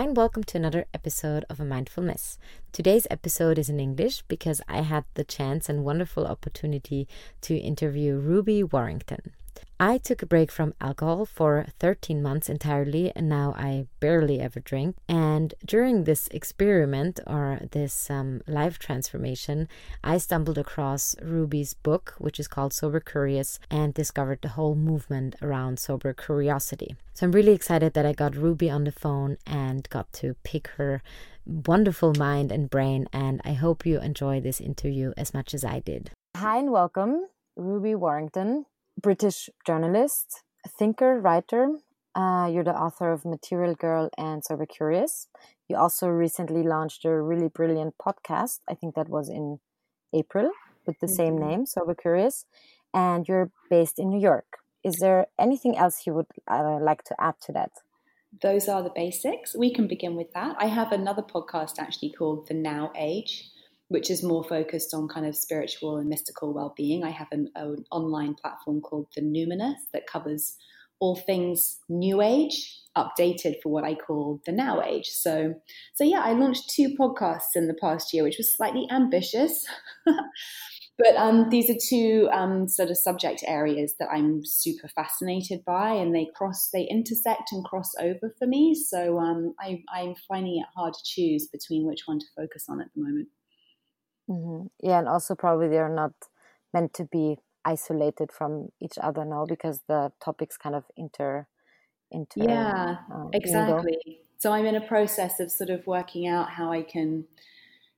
And welcome to another episode of A Mindful Mess. Today's episode is in English because I had the chance and wonderful opportunity to interview Ruby Warrington. I took a break from alcohol for 13 months entirely, and now I barely ever drink. And during this experiment or this um, life transformation, I stumbled across Ruby's book, which is called Sober Curious, and discovered the whole movement around sober curiosity. So I'm really excited that I got Ruby on the phone and got to pick her wonderful mind and brain. And I hope you enjoy this interview as much as I did. Hi, and welcome, Ruby Warrington. British journalist, thinker, writer. Uh, you're the author of Material Girl and Sober Curious. You also recently launched a really brilliant podcast. I think that was in April with the mm-hmm. same name, Sober Curious. And you're based in New York. Is there anything else you would uh, like to add to that? Those are the basics. We can begin with that. I have another podcast actually called The Now Age which is more focused on kind of spiritual and mystical well-being. I have an, an online platform called The Numinous that covers all things new age updated for what I call the now age. So, so yeah, I launched two podcasts in the past year, which was slightly ambitious. but um, these are two um, sort of subject areas that I'm super fascinated by, and they cross, they intersect and cross over for me. So um, I, I'm finding it hard to choose between which one to focus on at the moment. Mm-hmm. Yeah, and also probably they're not meant to be isolated from each other now because the topics kind of inter inter yeah uh, exactly. So i'm in a process of sort of working out how i can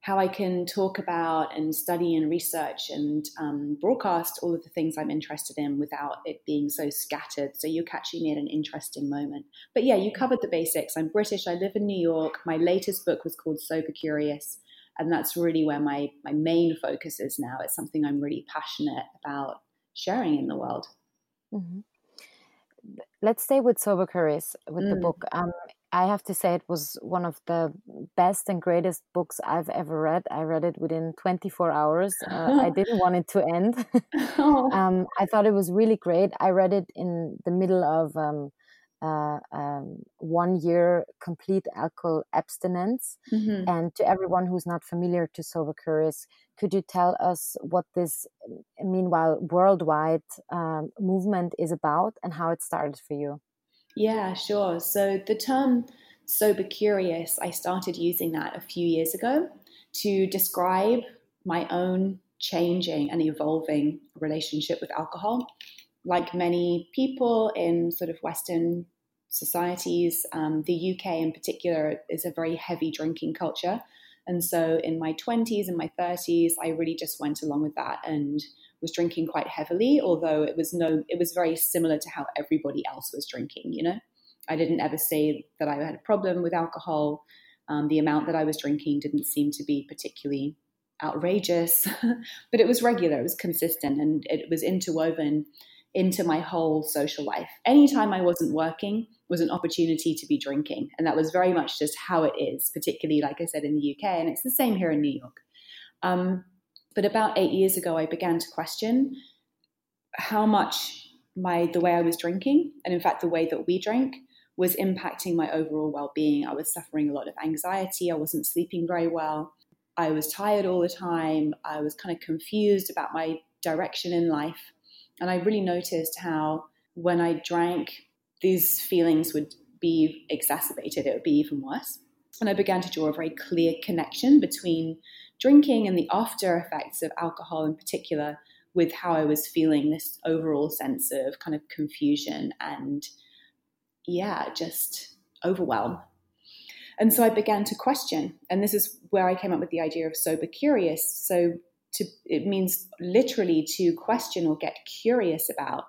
how i can talk about and study and research and um, broadcast all of the things i'm interested in without it being so scattered. So you're catching me at an interesting moment. But yeah you covered the basics. I'm british. I live in new york. My latest book was called sober curious and that's really where my my main focus is now. It's something i'm really passionate about sharing in the world. Mm-hmm. let's stay with sober curious with mm. the book. Um, i have to say it was one of the best and greatest books i've ever read. I read it within 24 hours. Uh, i didn't want it to end. Oh. um, i thought it was really great. I read it in the middle of um, uh, um, one year complete alcohol abstinence. Mm-hmm. And to everyone who's not familiar to Sober Curious, could you tell us what this, meanwhile, worldwide um, movement is about and how it started for you? Yeah, sure. So the term sober curious, I started using that a few years ago to describe my own changing and evolving relationship with alcohol like many people in sort of Western societies, um, the UK in particular is a very heavy drinking culture. And so in my 20s and my 30s, I really just went along with that and was drinking quite heavily, although it was no, it was very similar to how everybody else was drinking, you know? I didn't ever say that I had a problem with alcohol. Um, the amount that I was drinking didn't seem to be particularly outrageous, but it was regular, it was consistent, and it was interwoven into my whole social life. Anytime I wasn't working was an opportunity to be drinking. And that was very much just how it is, particularly, like I said, in the UK. And it's the same here in New York. Um, but about eight years ago, I began to question how much my the way I was drinking, and in fact, the way that we drank, was impacting my overall well-being. I was suffering a lot of anxiety. I wasn't sleeping very well. I was tired all the time. I was kind of confused about my direction in life. And I really noticed how when I drank, these feelings would be exacerbated, it would be even worse. And I began to draw a very clear connection between drinking and the after effects of alcohol in particular with how I was feeling this overall sense of kind of confusion and, yeah, just overwhelm. And so I began to question. And this is where I came up with the idea of sober curious. So to it means literally to question or get curious about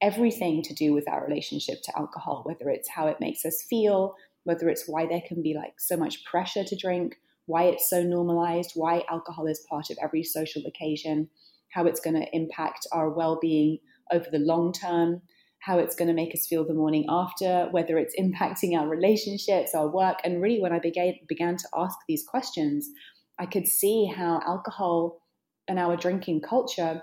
everything to do with our relationship to alcohol, whether it's how it makes us feel, whether it's why there can be like so much pressure to drink, why it's so normalized, why alcohol is part of every social occasion, how it's going to impact our well-being over the long term, how it's going to make us feel the morning after, whether it's impacting our relationships, our work. And really, when I began, began to ask these questions, I could see how alcohol and our drinking culture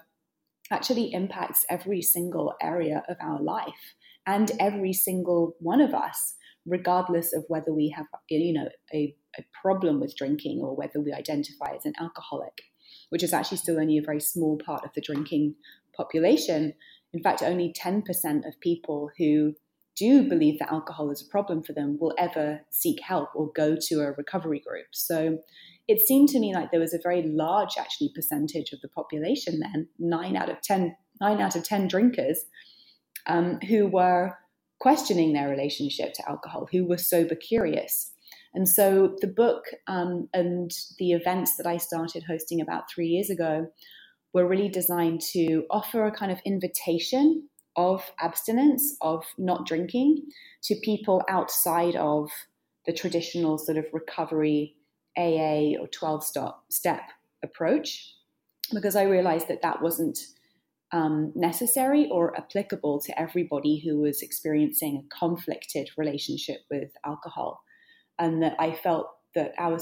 actually impacts every single area of our life and every single one of us regardless of whether we have, you know, a, a problem with drinking or whether we identify as an alcoholic, which is actually still only a very small part of the drinking population. In fact, only 10% of people who do believe that alcohol is a problem for them will ever seek help or go to a recovery group. So it seemed to me like there was a very large actually percentage of the population then, nine out of 10, nine out of 10 drinkers um, who were questioning their relationship to alcohol, who were sober curious. And so the book um, and the events that I started hosting about three years ago were really designed to offer a kind of invitation of abstinence, of not drinking, to people outside of the traditional sort of recovery AA or 12 step approach, because I realized that that wasn't um, necessary or applicable to everybody who was experiencing a conflicted relationship with alcohol. And that I felt that our,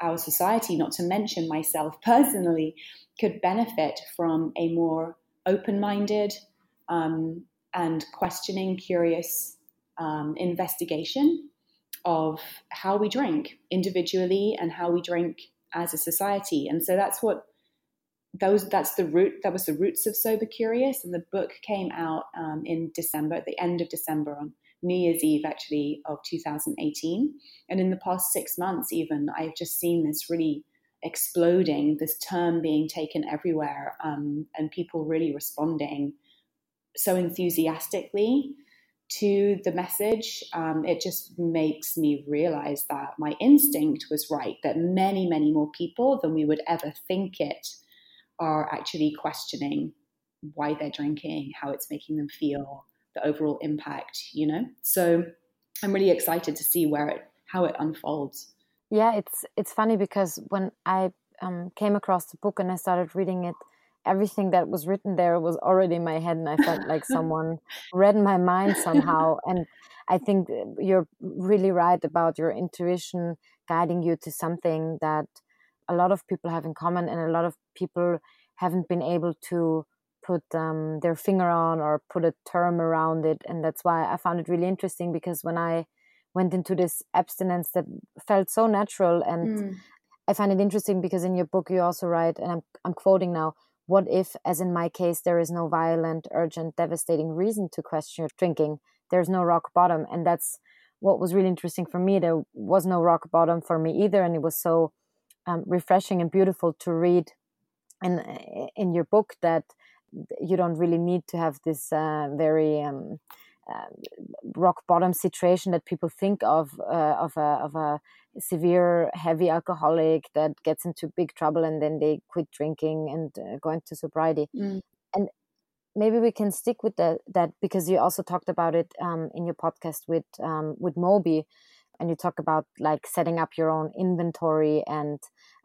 our society, not to mention myself personally, could benefit from a more open minded um, and questioning, curious um, investigation of how we drink individually and how we drink as a society. And so that's what those that's the root that was the roots of sober curious and the book came out um, in december at the end of december on new year's eve actually of 2018 and in the past six months even i've just seen this really exploding this term being taken everywhere um, and people really responding so enthusiastically to the message, um, it just makes me realize that my instinct was right, that many, many more people than we would ever think it are actually questioning why they're drinking, how it's making them feel, the overall impact, you know? So I'm really excited to see where it, how it unfolds. Yeah, it's it's funny because when I um, came across the book and I started reading it, everything that was written there was already in my head and i felt like someone read my mind somehow and i think you're really right about your intuition guiding you to something that a lot of people have in common and a lot of people haven't been able to put um, their finger on or put a term around it and that's why i found it really interesting because when i went into this abstinence that felt so natural and mm. i find it interesting because in your book you also write and i'm, I'm quoting now what if, as in my case, there is no violent, urgent, devastating reason to question your drinking? There's no rock bottom. And that's what was really interesting for me. There was no rock bottom for me either. And it was so um, refreshing and beautiful to read in, in your book that you don't really need to have this uh, very um, rock bottom situation that people think of uh, of a of a severe heavy alcoholic that gets into big trouble and then they quit drinking and uh, go into sobriety mm. and maybe we can stick with the, that because you also talked about it um, in your podcast with um, with moby and you talk about like setting up your own inventory and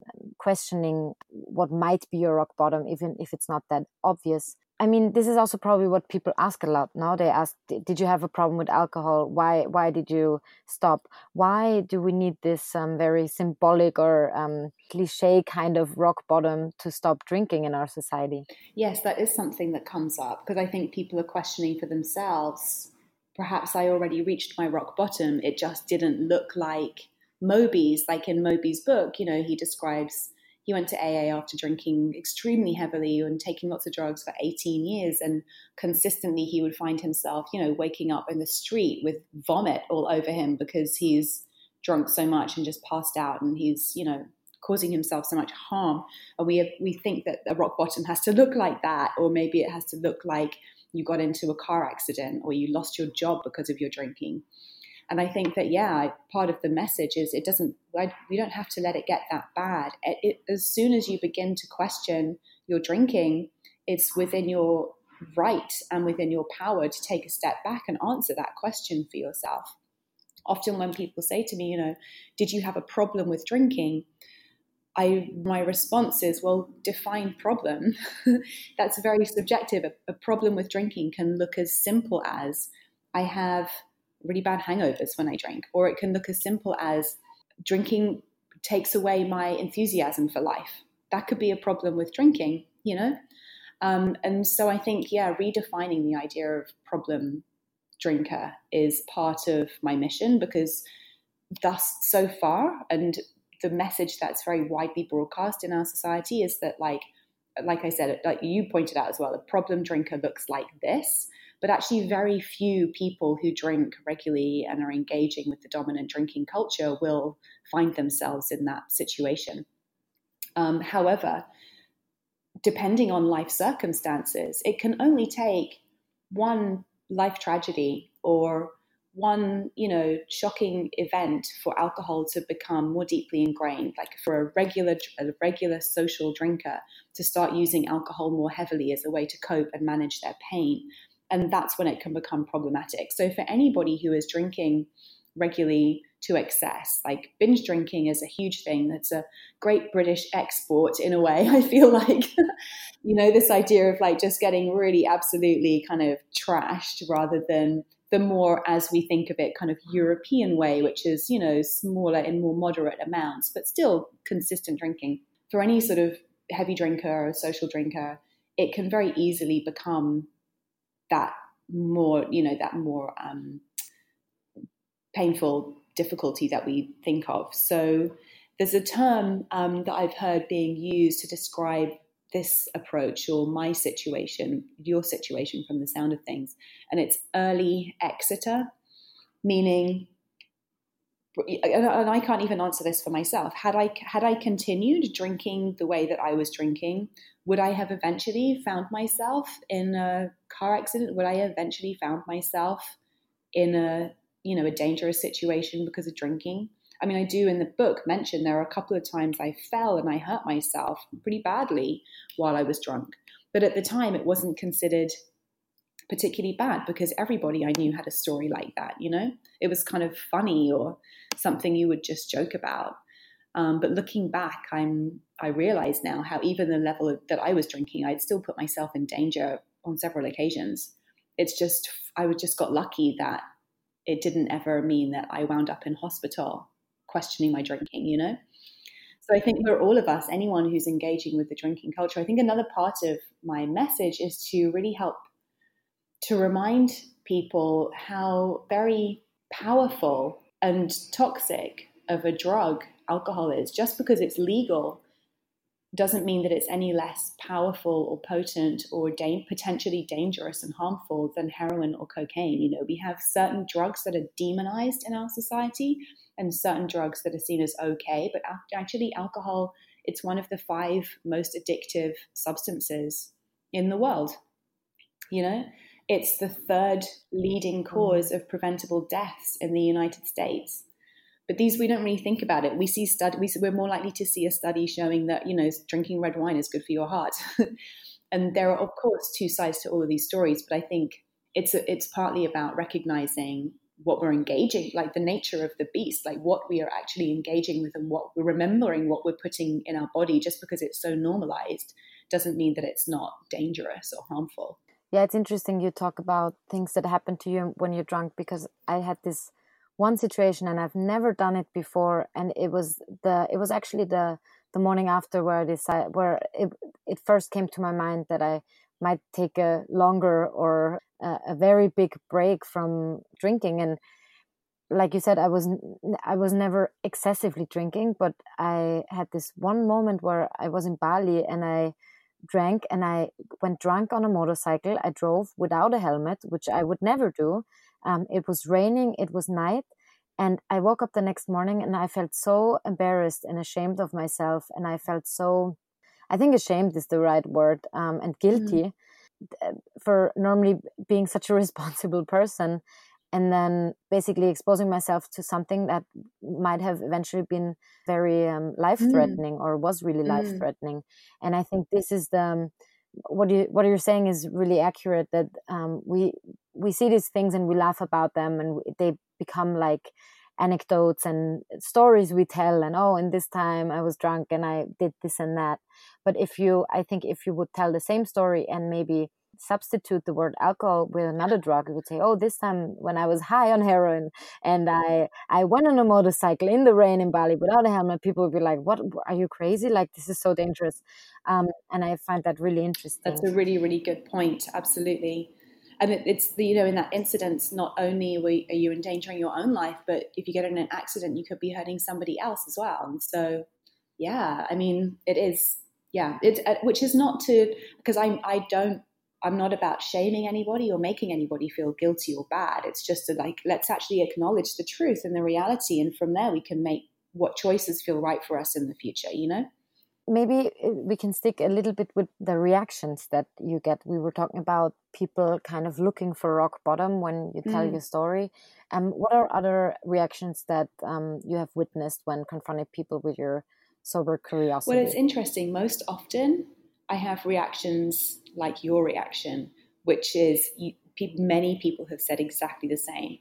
um, questioning what might be your rock bottom even if it's not that obvious I mean, this is also probably what people ask a lot now. They ask, "Did you have a problem with alcohol? Why? Why did you stop? Why do we need this um, very symbolic or um, cliche kind of rock bottom to stop drinking in our society?" Yes, that is something that comes up because I think people are questioning for themselves. Perhaps I already reached my rock bottom. It just didn't look like Moby's. Like in Moby's book, you know, he describes he went to AA after drinking extremely heavily and taking lots of drugs for 18 years. And consistently, he would find himself, you know, waking up in the street with vomit all over him because he's drunk so much and just passed out and he's, you know, causing himself so much harm. And we, have, we think that a rock bottom has to look like that, or maybe it has to look like you got into a car accident or you lost your job because of your drinking. And I think that, yeah, part of the message is it doesn't, we don't have to let it get that bad. It, it, as soon as you begin to question your drinking, it's within your right and within your power to take a step back and answer that question for yourself. Often, when people say to me, you know, did you have a problem with drinking? I, my response is, well, define problem. That's very subjective. A, a problem with drinking can look as simple as I have really bad hangovers when I drink, or it can look as simple as drinking takes away my enthusiasm for life. That could be a problem with drinking, you know? Um, and so I think, yeah, redefining the idea of problem drinker is part of my mission because thus so far and the message that's very widely broadcast in our society is that like like I said, like you pointed out as well, a problem drinker looks like this, but actually very few people who drink regularly and are engaging with the dominant drinking culture will find themselves in that situation. Um, however, depending on life circumstances, it can only take one life tragedy or one, you know, shocking event for alcohol to become more deeply ingrained, like for a regular, a regular social drinker to start using alcohol more heavily as a way to cope and manage their pain. And that's when it can become problematic. So for anybody who is drinking regularly to excess. Like binge drinking is a huge thing. That's a great British export in a way. I feel like, you know, this idea of like just getting really absolutely kind of trashed rather than the more, as we think of it, kind of European way, which is, you know, smaller in more moderate amounts, but still consistent drinking. For any sort of heavy drinker or social drinker, it can very easily become that more, you know, that more um, painful difficulty that we think of. So there's a term um, that I've heard being used to describe this approach or my situation, your situation from the sound of things, and it's early exiter, meaning and I can't even answer this for myself. Had I had I continued drinking the way that I was drinking, would I have eventually found myself in a car accident? Would I eventually found myself in a you know, a dangerous situation because of drinking. I mean, I do in the book mention there are a couple of times I fell and I hurt myself pretty badly while I was drunk. But at the time, it wasn't considered particularly bad because everybody I knew had a story like that, you know? It was kind of funny or something you would just joke about. Um, but looking back, I'm I realize now how even the level of, that I was drinking, I'd still put myself in danger on several occasions. It's just I would just got lucky that it didn't ever mean that I wound up in hospital questioning my drinking, you know? So I think for all of us, anyone who's engaging with the drinking culture, I think another part of my message is to really help to remind people how very powerful and toxic of a drug alcohol is. Just because it's legal doesn't mean that it's any less powerful or potent or da- potentially dangerous and harmful than heroin or cocaine. You know, we have certain drugs that are demonized in our society and certain drugs that are seen as okay, but actually, alcohol, it's one of the five most addictive substances in the world. You know, it's the third leading mm. cause of preventable deaths in the United States. But these, we don't really think about it. We see study, we, we're more likely to see a study showing that, you know, drinking red wine is good for your heart. and there are, of course, two sides to all of these stories. But I think it's, a, it's partly about recognizing what we're engaging, like the nature of the beast, like what we are actually engaging with and what we're remembering what we're putting in our body just because it's so normalized doesn't mean that it's not dangerous or harmful. Yeah, it's interesting you talk about things that happen to you when you're drunk because I had this one situation and I've never done it before. And it was the it was actually the the morning after where I decided where it it first came to my mind that I might take a longer or a, a very big break from drinking. And like you said I was I was never excessively drinking but I had this one moment where I was in Bali and I drank and I went drunk on a motorcycle. I drove without a helmet, which I would never do. Um, it was raining, it was night. And I woke up the next morning and I felt so embarrassed and ashamed of myself. And I felt so, I think ashamed is the right word, um, and guilty mm. for normally being such a responsible person. And then basically exposing myself to something that might have eventually been very um, life threatening mm. or was really mm. life threatening. And I think this is the, um, what you what you're saying is really accurate that um, we we see these things and we laugh about them and they become like anecdotes and stories we tell and oh in this time i was drunk and i did this and that but if you i think if you would tell the same story and maybe substitute the word alcohol with another drug you would say oh this time when i was high on heroin and i i went on a motorcycle in the rain in bali without a helmet people would be like what are you crazy? Like this is so dangerous. Um, and i find that really interesting. that's a really really good point absolutely. And it, it's the, you know in that incident not only are you endangering your own life but if you get in an accident you could be hurting somebody else as well. And so yeah i mean it is yeah it uh, which is not to because i i don't i'm not about shaming anybody or making anybody feel guilty or bad it's just to like let's actually acknowledge the truth and the reality and from there we can make what choices feel right for us in the future you know maybe uh, we can stick a little bit with the reactions that you get. We were talking about people kind of looking for rock bottom when you tell mm. your story. Um, what are other reactions that um, you have witnessed when confronting people with your sober curiosity? Well, it's interesting. Most often, I have reactions like your reaction, which is you, many people have said exactly the same.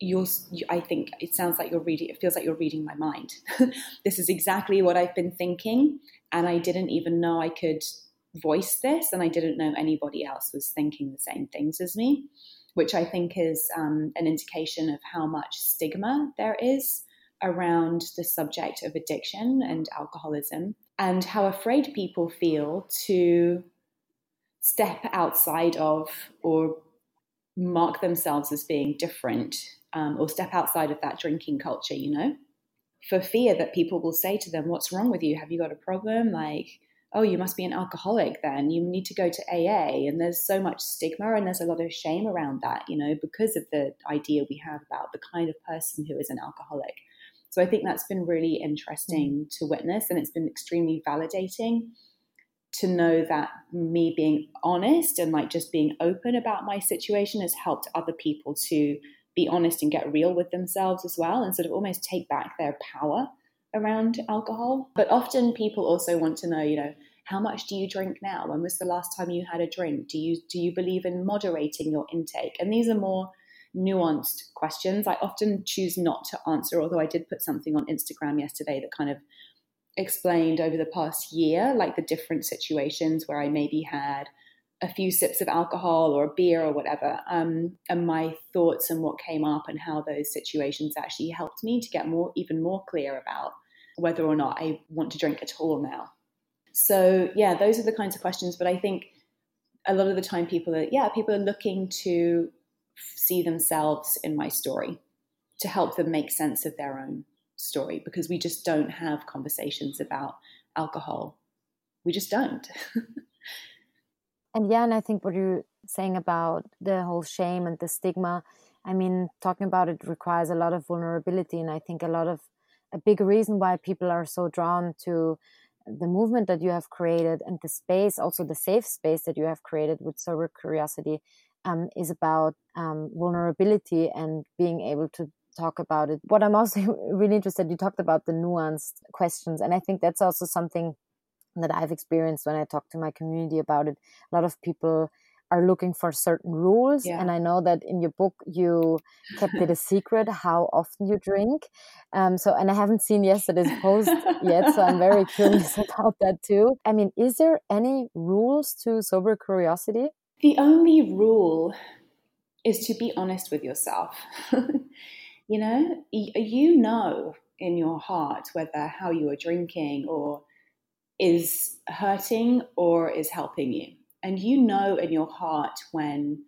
You're i think it sounds like you're reading it feels like you're reading my mind. This is exactly what i've been thinking and i didn't even know i could voice this and i didn't know anybody else was thinking the same things as me which i think is um, an indication of how much stigma there is around the subject of addiction and alcoholism and how afraid people feel to step outside of or mark themselves as being different um, or step outside of that drinking culture, you know, for fear that people will say to them, What's wrong with you? Have you got a problem? Like, oh, you must be an alcoholic then. You need to go to AA. And there's so much stigma and there's a lot of shame around that, you know, because of the idea we have about the kind of person who is an alcoholic. So I think that's been really interesting mm. to witness and it's been extremely validating to know that me being honest and like just being open about my situation has helped other people to be honest and get real with themselves as well and sort of almost take back their power around alcohol. But often people also want to know, you know, how much do you drink now? When was the last time you had a drink? Do you do you believe in moderating your intake? And these are more nuanced questions. I often choose not to answer, although I did put something on Instagram yesterday that kind of explained over the past year, like the different situations where I maybe had a few sips of alcohol or a beer or whatever, um, and my thoughts and what came up and how those situations actually helped me to get more, even more clear about whether or not I want to drink at all now. So yeah, those are the kinds of questions. But I think a lot of the time, people are yeah, people are looking to see themselves in my story to help them make sense of their own story because we just don't have conversations about alcohol. We just don't. And yeah, and I think what you're saying about the whole shame and the stigma, I mean, talking about it requires a lot of vulnerability. And I think a lot of a big reason why people are so drawn to the movement that you have created and the space, also the safe space that you have created with sober curiosity, um, is about um, vulnerability and being able to talk about it. What I'm also really interested, you talked about the nuanced questions, and I think that's also something that I've experienced when I talk to my community about it. A lot of people are looking for certain rules. Yeah. And I know that in your book, you kept it a secret how often you drink. Um, so, and I haven't seen yesterday's post yet. So I'm very curious about that too. I mean, is there any rules to sober curiosity? The only rule is to be honest with yourself. you know, you know in your heart whether how you are drinking or is hurting or is helping you. And you know in your heart when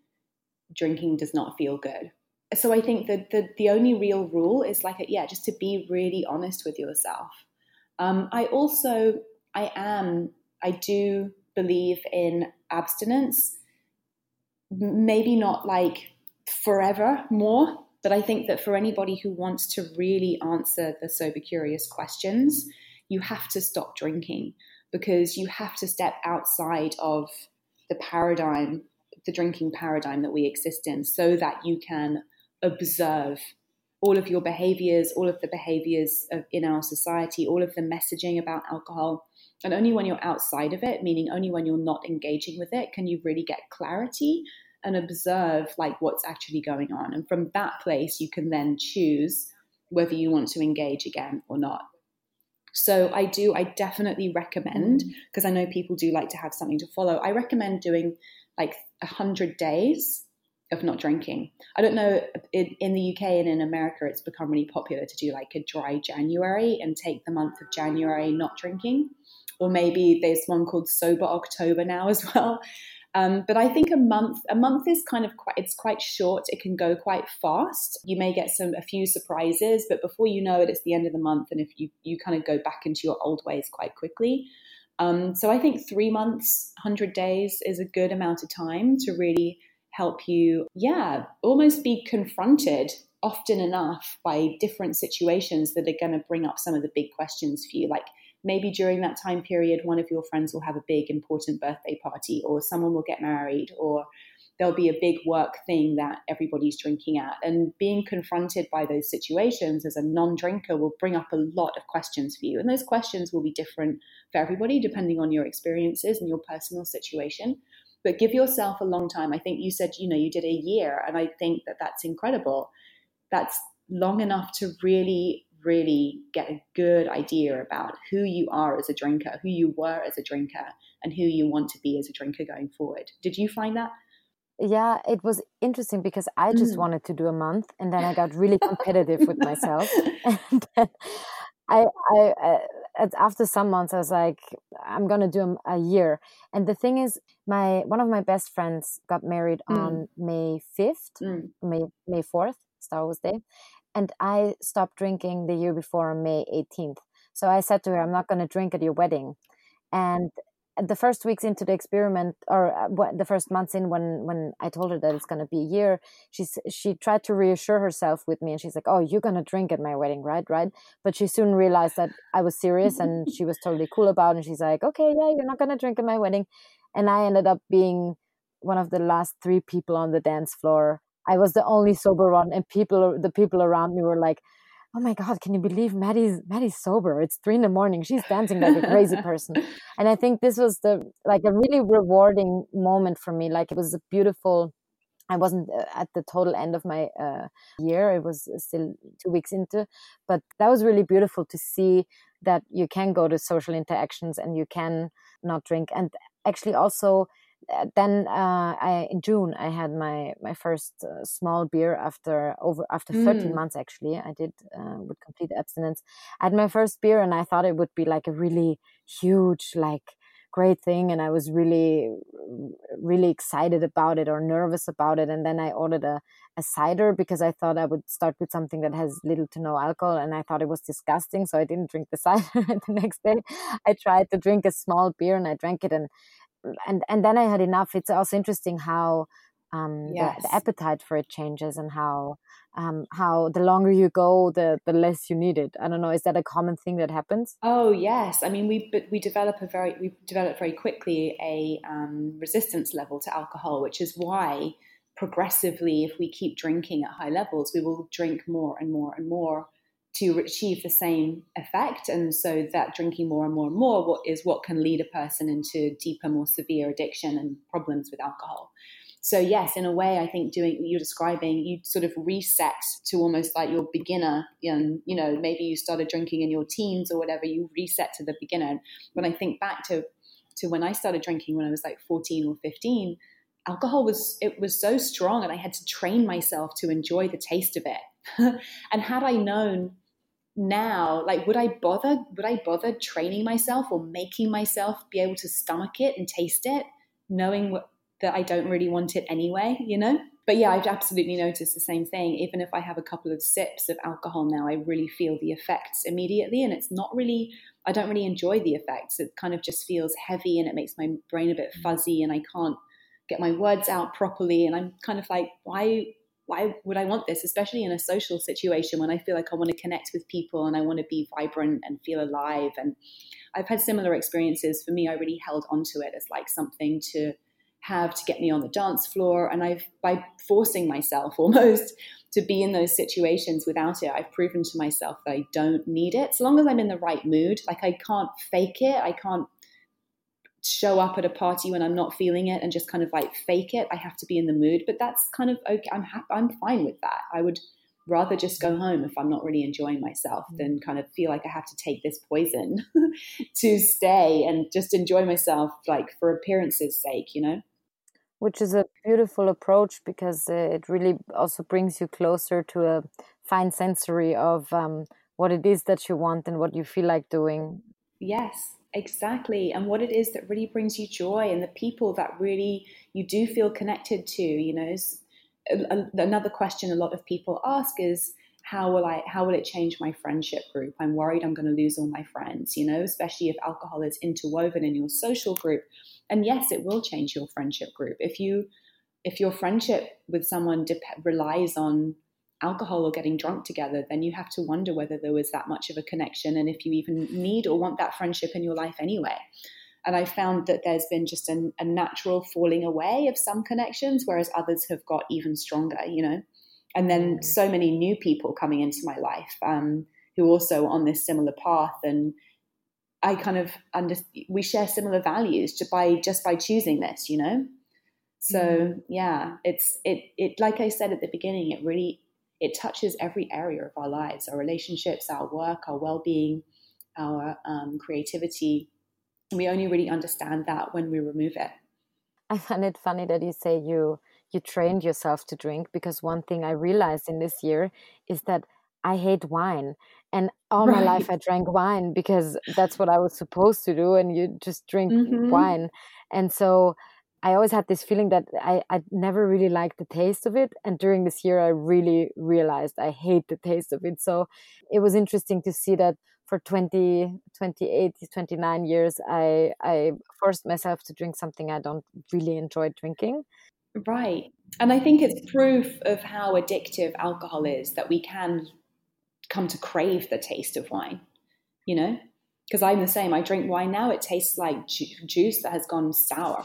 drinking does not feel good. So I think that the, the only real rule is like, yeah, just to be really honest with yourself. Um, I also, I am, I do believe in abstinence. Maybe not like forever more, but I think that for anybody who wants to really answer the sober curious questions, you have to stop drinking because you have to step outside of the paradigm, the drinking paradigm that we exist in, so that you can observe all of your behaviors, all of the behaviors of, in our society, all of the messaging about alcohol. And only when you're outside of it, meaning only when you're not engaging with it, can you really get clarity and observe like what's actually going on. And from that place, you can then choose whether you want to engage again or not. So I do, I definitely recommend, because mm. I know people do like to have something to follow. I recommend doing like a 100 days of not drinking. I don't know, in, in, the UK and in America, it's become really popular to do like a dry January and take the month of January not drinking. Or maybe there's one called Sober October now as well. Um, but I think a month a month is kind of quite it's quite short. It can go quite fast. You may get some a few surprises, but before you know it, it's the end of the month, and if you you kind of go back into your old ways quite quickly. Um, so I think three months, hundred days is a good amount of time to really help you, yeah, almost be confronted often enough by different situations that are going to bring up some of the big questions for you, like maybe during that time period, one of your friends will have a big important birthday party, or someone will get married, or there'll be a big work thing that everybody's drinking at. And being confronted by those situations as a non drinker will bring up a lot of questions for you. And those questions will be different for everybody depending on your experiences and your personal situation. But give yourself a long time. I think you said, you know, you did a year, and I think that that's incredible. That's long enough to really really get a good idea about who you are as a drinker, who you were as a drinker, and who you want to be as a drinker going forward. Did you find that? Yeah, it was interesting because I just mm. wanted to do a month, and then I got really competitive with myself. And then I, I, uh, after some months, I was like, I'm gonna do a, year. And the thing is, my one of my best friends got married mm. on May 5th, mm. May May 4th, Star Wars Day, and I stopped drinking the year before on May 18th. So I said to her, I'm not going to drink at your wedding. And the first weeks into the experiment, or uh, the first months in, when when I told her that it's going to be a year, she's she tried to reassure herself with me, and she's like, "Oh, you're going to drink at my wedding, right? Right?" But she soon realized that I was serious, and she was totally cool about it. And she's like, "Okay, yeah, you're not going to drink at my wedding," and I ended up being one of the last three people on the dance floor I was the only sober one, and people, the people around me were like, "Oh my god, can you believe Maddie's Maddie's sober? It's three in the morning. She's dancing like a crazy person." and I think this was the like a really rewarding moment for me. Like it was a beautiful. I wasn't uh, at the total end of my uh, year. It was still two weeks into, but that was really beautiful to see that you can go to social interactions and you can not drink. And actually, also uh, then uh, I in June I had my my first uh, small beer after over after 13 mm. months actually I did uh, with complete abstinence I had my first beer and I thought it would be like a really huge like great thing and I was really really excited about it or nervous about it and then I ordered a, a cider because I thought I would start with something that has little to no alcohol and I thought it was disgusting so I didn't drink the cider the next day I tried to drink a small beer and I drank it and and and then I had enough. It's also interesting how um, yes. the, the, appetite for it changes and how um, how the longer you go, the the less you need it. I don't know. Is that a common thing that happens? Oh yes. I mean, we we develop a very we develop very quickly a um, resistance level to alcohol, which is why progressively, if we keep drinking at high levels, we will drink more and more and more to achieve the same effect. And so that drinking more and more and more what is what can lead a person into deeper, more severe addiction and problems with alcohol. So yes, in a way, I think doing you're describing, you sort of reset to almost like your beginner. And you know, maybe you started drinking in your teens or whatever. You reset to the beginner. When I think back to to when I started drinking when I was like 14 or 15, alcohol was it was so strong, and I had to train myself to enjoy the taste of it. and had I known now like would i bother would i bother training myself or making myself be able to stomach it and taste it knowing what, that i don't really want it anyway you know but yeah i've absolutely noticed the same thing even if i have a couple of sips of alcohol now i really feel the effects immediately and it's not really i don't really enjoy the effects it kind of just feels heavy and it makes my brain a bit mm. fuzzy and i can't get my words out properly and i'm kind of like why why would I want this, especially in a social situation when I feel like I want to connect with people and I want to be vibrant and feel alive. And I've had similar experiences. For me, I really held onto it as like something to have to get me on the dance floor. And I've, by forcing myself almost to be in those situations without it, I've proven to myself that I don't need it. So long as I'm in the right mood, like I can't fake it, I can't show up at a party when I'm not feeling it and just kind of like fake it. I have to be in the mood, but that's kind of okay. I'm happy. I'm fine with that. I would rather just go home if I'm not really enjoying myself mm. than kind of feel like I have to take this poison to stay and just enjoy myself like for appearances sake, you know? Which is a beautiful approach because it really also brings you closer to a fine sensory of um, what it is that you want and what you feel like doing Yes, exactly. And what it is that really brings you joy and the people that really you do feel connected to, you know, another question a lot of people ask is how will I how will it change my friendship group? I'm worried I'm going to lose all my friends, you know, especially if alcohol is interwoven in your social group. And yes, it will change your friendship group. If you if your friendship with someone de- relies on alcohol or getting drunk together, then you have to wonder whether there was that much of a connection and if you even need or want that friendship in your life anyway. And I found that there's been just a, a natural falling away of some connections, whereas others have got even stronger, you know. And then mm. so many new people coming into my life um, who also on this similar path and I kind of under we share similar values just by just by choosing this, you know. So mm. yeah, it's it it like I said at the beginning, it really it touches every area of our lives, our relationships, our work, our well being, our um, creativity. We only really understand that when we remove it. I find it funny that you say you you trained yourself to drink because one thing I realized in this year is that I hate wine. And all right. my life I drank wine because that's what I was supposed to do. And you just drink mm-hmm. wine. And so I always had this feeling that I, I never really liked the taste of it. And during this year, I really realized I hate the taste of it. So it was interesting to see that for 20, 28, 29 years, I, I forced myself to drink something I don't really enjoy drinking. Right. And I think it's proof of how addictive alcohol is that we can come to crave the taste of wine, you know? Because I'm the same. I drink wine now, it tastes like ju- juice that has gone sour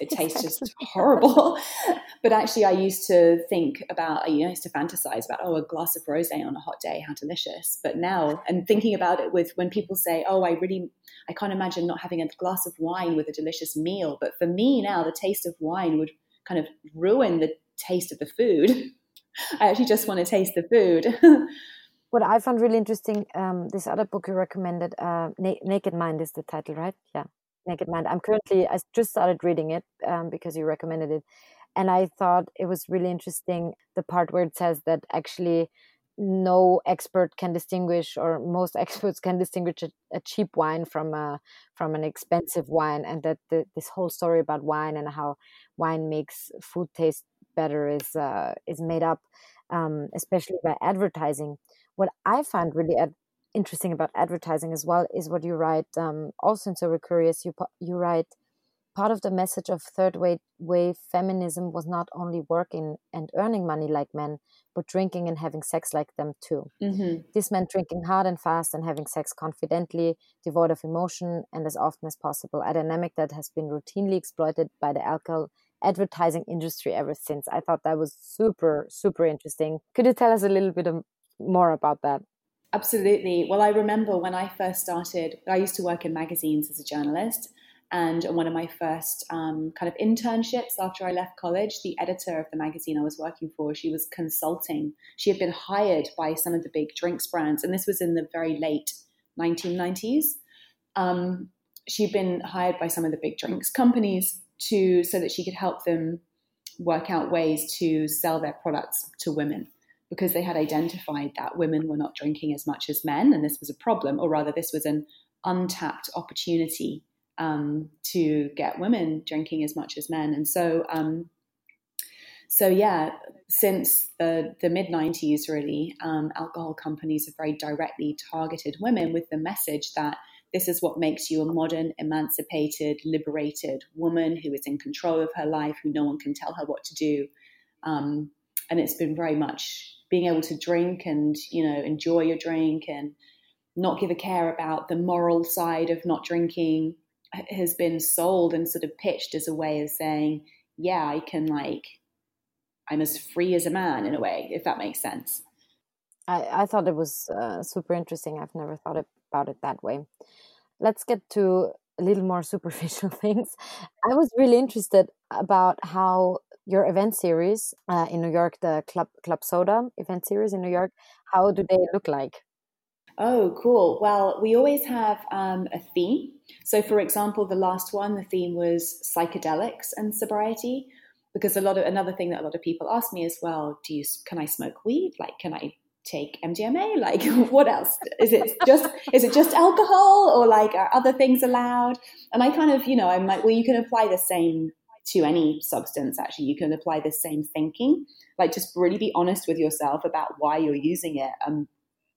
it tastes just horrible. but actually, I used to think about, you know, I used to fantasize about, oh, a glass of rose on a hot day, how delicious. But now, and thinking about it with when people say, oh, I really, I can't imagine not having a glass of wine with a delicious meal. But for me now, the taste of wine would kind of ruin the taste of the food. I actually just want to taste the food. What I found really interesting, um, this other book you recommended, uh, Na- Naked Mind is the title, right? Yeah. Naked Mind. I'm currently I just started reading it um, because you recommended it, and I thought it was really interesting the part where it says that actually no expert can distinguish or most experts can distinguish a, a cheap wine from a from an expensive wine and that the, this whole story about wine and how wine makes food taste better is uh, is made up um, especially by advertising what i find really ad- interesting about advertising as well is what you write. Um, also in Sober Curious, you you write part of the message of third wave, wave feminism was not only working and earning money like men, but drinking and having sex like them too. Mm-hmm. This meant drinking hard and fast and having sex confidently, devoid of emotion, and as often as possible. A dynamic that has been routinely exploited by the alcohol advertising industry ever since. I thought that was super, super interesting. Could you tell us a little bit more about that? Absolutely. Well, I remember when I first started, I used to work in magazines as a journalist. And one of my first um, kind of internships after I left college, the editor of the magazine I was working for, she was consulting. She had been hired by some of the big drinks brands, and this was in the very late 1990s. Um, she'd been hired by some of the big drinks companies to so that she could help them work out ways to sell their products to women because they had identified that women were not drinking as much as men, and this was a problem, or rather, this was an untapped opportunity um, to get women drinking as much as men. And so, um, so yeah, since the, the mid 90s, really, um, alcohol companies have very directly targeted women with the message that this is what makes you a modern, emancipated, liberated woman who is in control of her life, who no one can tell her what to do. Um, and it's been very much being able to drink and you know enjoy your drink and not give a care about the moral side of not drinking has been sold and sort of pitched as a way of saying yeah i can like i'm as free as a man in a way if that makes sense. I, I thought it was uh, super interesting. I've never thought about it that way. Let's get to a little more superficial things. I was really interested about how your event series uh, in New York, the Club Club Soda event series in New York. How do they look like? Oh, cool. Well, we always have um, a theme. So, for example, the last one, the theme was psychedelics and sobriety, because a lot of another thing that a lot of people ask me is, well, do you can I smoke weed? Like, can I take MDMA? Like, what else? Is it just is it just alcohol, or like are other things allowed? And I kind of, you know, I'm like, well, you can apply the same to any substance. Actually, you can apply the same thinking. Like, just really be honest with yourself about why you're using it and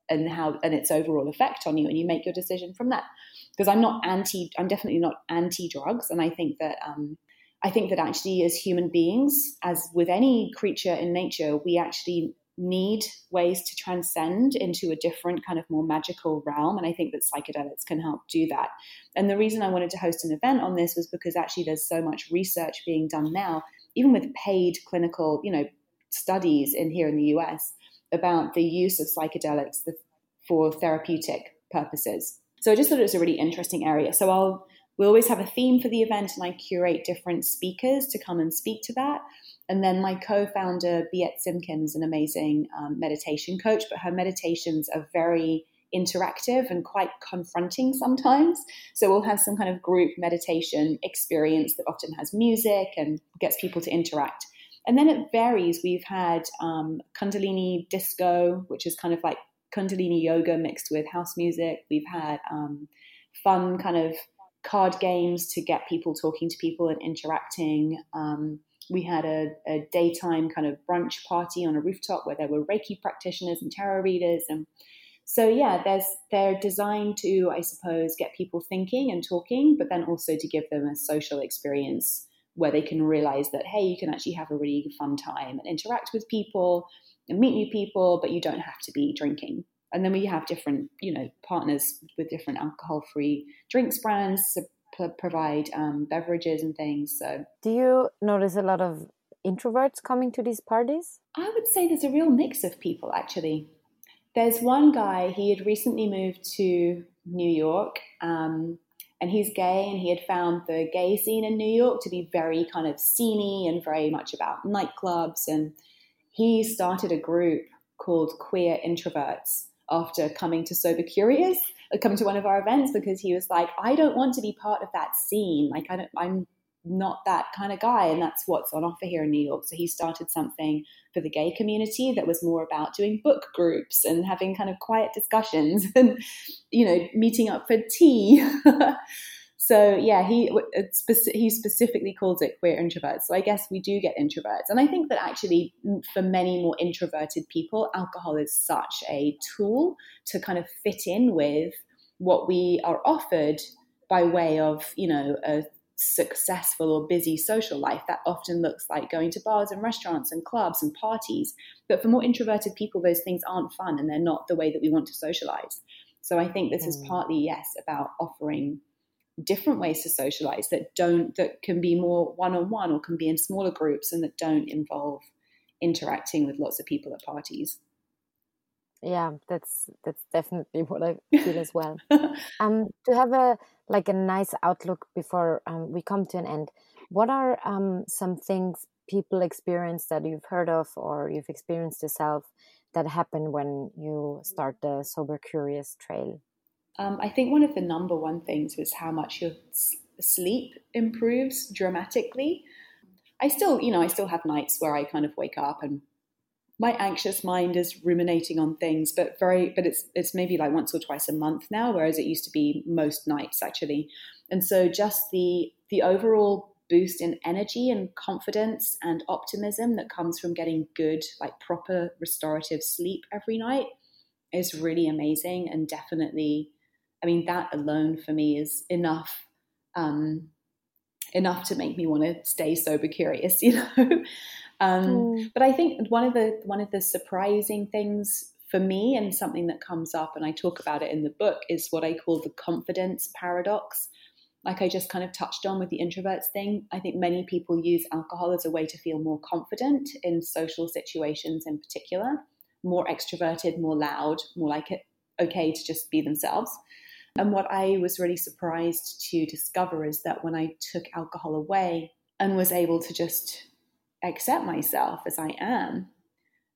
and how and its overall effect on you, and you make your decision from that. Because I'm not anti, I'm definitely not anti drugs, and I think that. Um, I think that actually, as human beings, as with any creature in nature, we actually need ways to transcend into a different kind of more magical realm. And I think that psychedelics can help do that. And the reason I wanted to host an event on this was because actually there's so much research being done now, even with paid clinical, you know, studies in here in the US about the use of psychedelics for therapeutic purposes. So I just thought it was a really interesting area. So I'll we always have a theme for the event and I curate different speakers to come and speak to that. And then my co-founder, Biet Simkins, an amazing um, meditation coach, but her meditations are very interactive and quite confronting sometimes. So we'll have some kind of group meditation experience that often has music and gets people to interact. And then it varies. We've had um, Kundalini disco, which is kind of like Kundalini yoga mixed with house music. We've had um, fun kind of card games to get people talking to people and interacting. Um, we had a, a, daytime kind of brunch party on a rooftop where there were Reiki practitioners and tarot readers, and so yeah, there's they're designed to, I suppose, get people thinking and talking, but then also to give them a social experience where they can realize that hey, you can actually have a really fun time and interact with people and meet new people, but you don't have to be drinking. And then we have different, you know, partners with different alcohol-free drinks brands provide um, beverages and things. So, do you notice a lot of introverts coming to these parties? I would say there's a real mix of people actually. There's one guy, he had recently moved to New York, um, and he's gay, and he had found the gay scene in New York to be very kind of sceney and very much about nightclubs. And he started a group called Queer Introverts after coming to Sober Curious come to one of our events because he was like, I don't want to be part of that scene. Like, I don't, I'm not that kind of guy. And that's what's on offer here in New York. So he started something for the gay community that was more about doing book groups and having kind of quiet discussions and, you know, meeting up for tea. So yeah, he he specifically calls it queer introverts. So I guess we do get introverts, and I think that actually for many more introverted people, alcohol is such a tool to kind of fit in with what we are offered by way of you know a successful or busy social life that often looks like going to bars and restaurants and clubs and parties but for more introverted people those things aren't fun and they're not the way that we want to socialize so i think this mm. is partly yes about offering different ways to socialize that don't that can be more one-on-one or can be in smaller groups and that don't involve interacting with lots of people at parties. Yeah that's that's definitely what i feel as well. Um to have a like a nice outlook before um, we come to an end what are um, some things people experience that you've heard of or you've experienced yourself that happen when you start the sober curious trail um, I think one of the number one things was how much your sleep improves dramatically. I still, you know, I still have nights where I kind of wake up and my anxious mind is ruminating on things, but very, but it's it's maybe like once or twice a month now, whereas it used to be most nights actually. And so just the the overall boost in energy and confidence and optimism that comes from getting good, like proper restorative sleep every night is really amazing and definitely I mean, that alone for me is enough, um, enough to make me want to stay sober curious, you know. um, mm. But I think one of the one of the surprising things for me, and something that comes up, and I talk about it in the book, is what I call the confidence paradox. Like I just kind of touched on with the introverts thing, I think many people use alcohol as a way to feel more confident in social situations in particular, more extroverted, more loud, more like it okay to just be themselves. And what I was really surprised to discover is that when I took alcohol away and was able to just accept myself as I am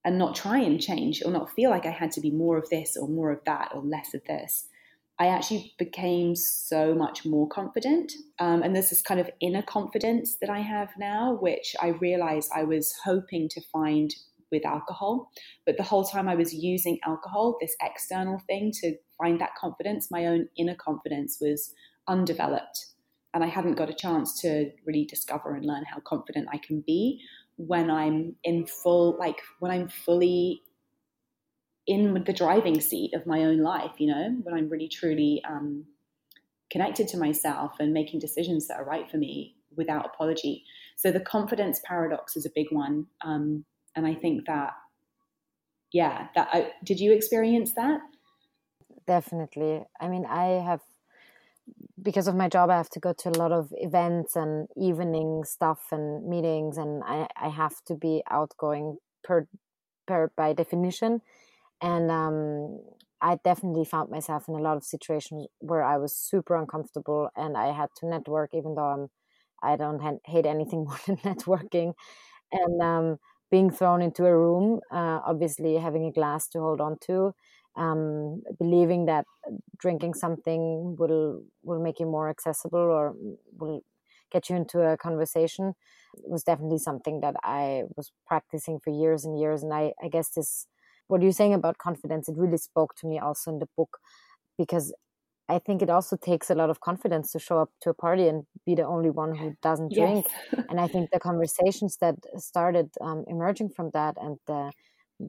and not try and change or not feel like I had to be more of this or more of that or less of this, I actually became so much more confident. Um, and there's this kind of inner confidence that I have now, which I realized I was hoping to find with alcohol. But the whole time I was using alcohol, this external thing to find that confidence, my own inner confidence was undeveloped. And I hadn't got a chance to really discover and learn how confident I can be when I'm in full, like when I'm fully in the driving seat of my own life, you know, when I'm really truly um, connected to myself and making decisions that are right for me without apology. So the confidence paradox is a big one. Um, and I think that, yeah, that I, did you experience that? Definitely. I mean, I have because of my job, I have to go to a lot of events and evening stuff and meetings, and I, I have to be outgoing per, per by definition. And um, I definitely found myself in a lot of situations where I was super uncomfortable, and I had to network, even though I'm I don't ha- hate anything more than networking, and um, being thrown into a room, uh, obviously having a glass to hold on to, um, believing that drinking something will will make you more accessible or will get you into a conversation was definitely something that I was practicing for years and years. And I, I guess this, what you're saying about confidence, it really spoke to me also in the book because I think it also takes a lot of confidence to show up to a party and be the only one who doesn't drink. Yes. and I think the conversations that started um, emerging from that and the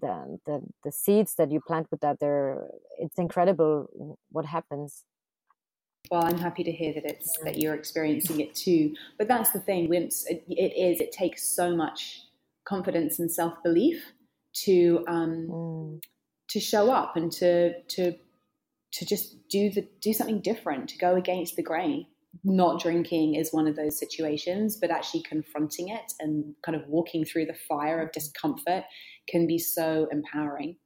the the the seeds that you plant with that they're it's incredible what happens well i'm happy to hear that it's that you're experiencing it too but that's the thing once it, it is it takes so much confidence and self-belief to um mm. to show up and to to to just do the do something different to go against the grain not drinking is one of those situations, but actually confronting it and kind of walking through the fire of discomfort can be so empowering.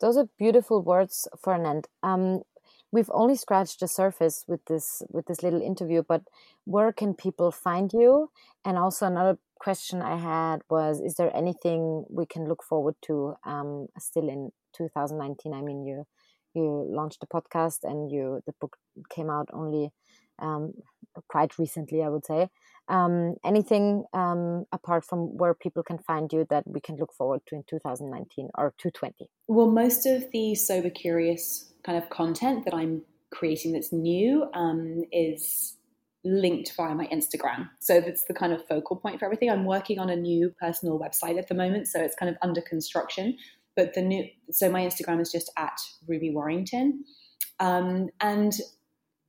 Those are beautiful words for an end. Um, we've only scratched the surface with this with this little interview, but where can people find you? And also another question I had was: Is there anything we can look forward to um, still in 2019? I mean, you you launched the podcast and you the book came out only um, quite recently, I would say. Um, anything um, apart from where people can find you that we can look forward to in 2019 or 2020? Well, most of the sober curious kind of content that I'm creating that's new um, is linked via my Instagram. So that's the kind of focal point for everything. I'm working on a new personal website at the moment, so it's kind of under construction. But the new, so my Instagram is just at Ruby Warrington. Um, and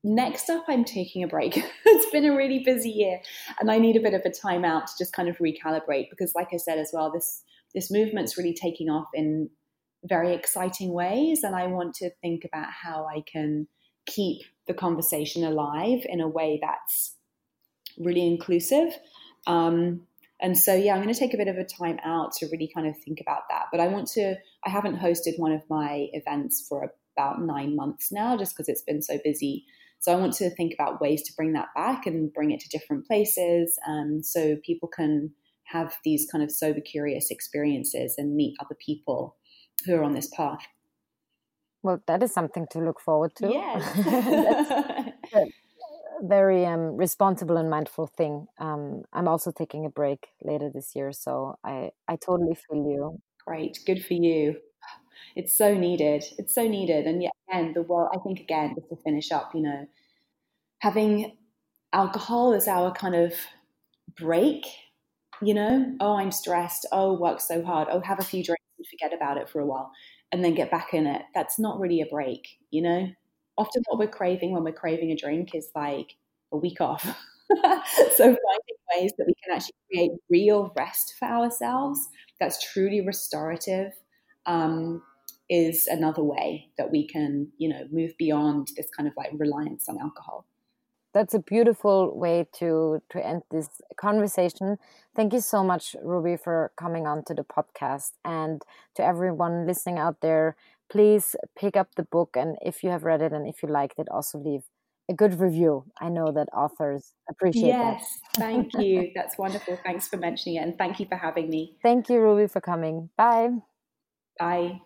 Next up, I'm taking a break. it's been a really busy year, and I need a bit of a time out to just kind of recalibrate because, like I said as well, this this movement's really taking off in very exciting ways, and I want to think about how I can keep the conversation alive in a way that's really inclusive. Um, and so, yeah, I'm going to take a bit of a time out to really kind of think about that. But I want to, I haven't hosted one of my events for about nine months now, just because it's been so busy so I want to think about ways to bring that back and bring it to different places um, so people can have these kind of sober curious experiences and meet other people who are on this path. Well, that is something to look forward to. Yeah. very um, responsible and mindful thing. Um, I'm also taking a break later this year, so I, I totally feel you. Great, good for you it's so needed. It's so needed. And yet again, the world, I think again, just to finish up, you know, having alcohol as our kind of break, you know, oh, I'm stressed. Oh, work so hard. Oh, have a few drinks and forget about it for a while and then get back in it. That's not really a break, you know? Often what we're craving when we're craving a drink is like a week off. so finding ways that we can actually create real rest for ourselves that's truly restorative um, is another way that we can, you know, move beyond this kind of like reliance on alcohol. That's a beautiful way to to end this conversation. Thank you so much, Ruby, for coming on to the podcast, and to everyone listening out there. Please pick up the book, and if you have read it and if you liked it, also leave a good review. I know that authors appreciate it. yes, that. thank you. That's wonderful. Thanks for mentioning it, and thank you for having me. Thank you, Ruby, for coming. Bye. Bye.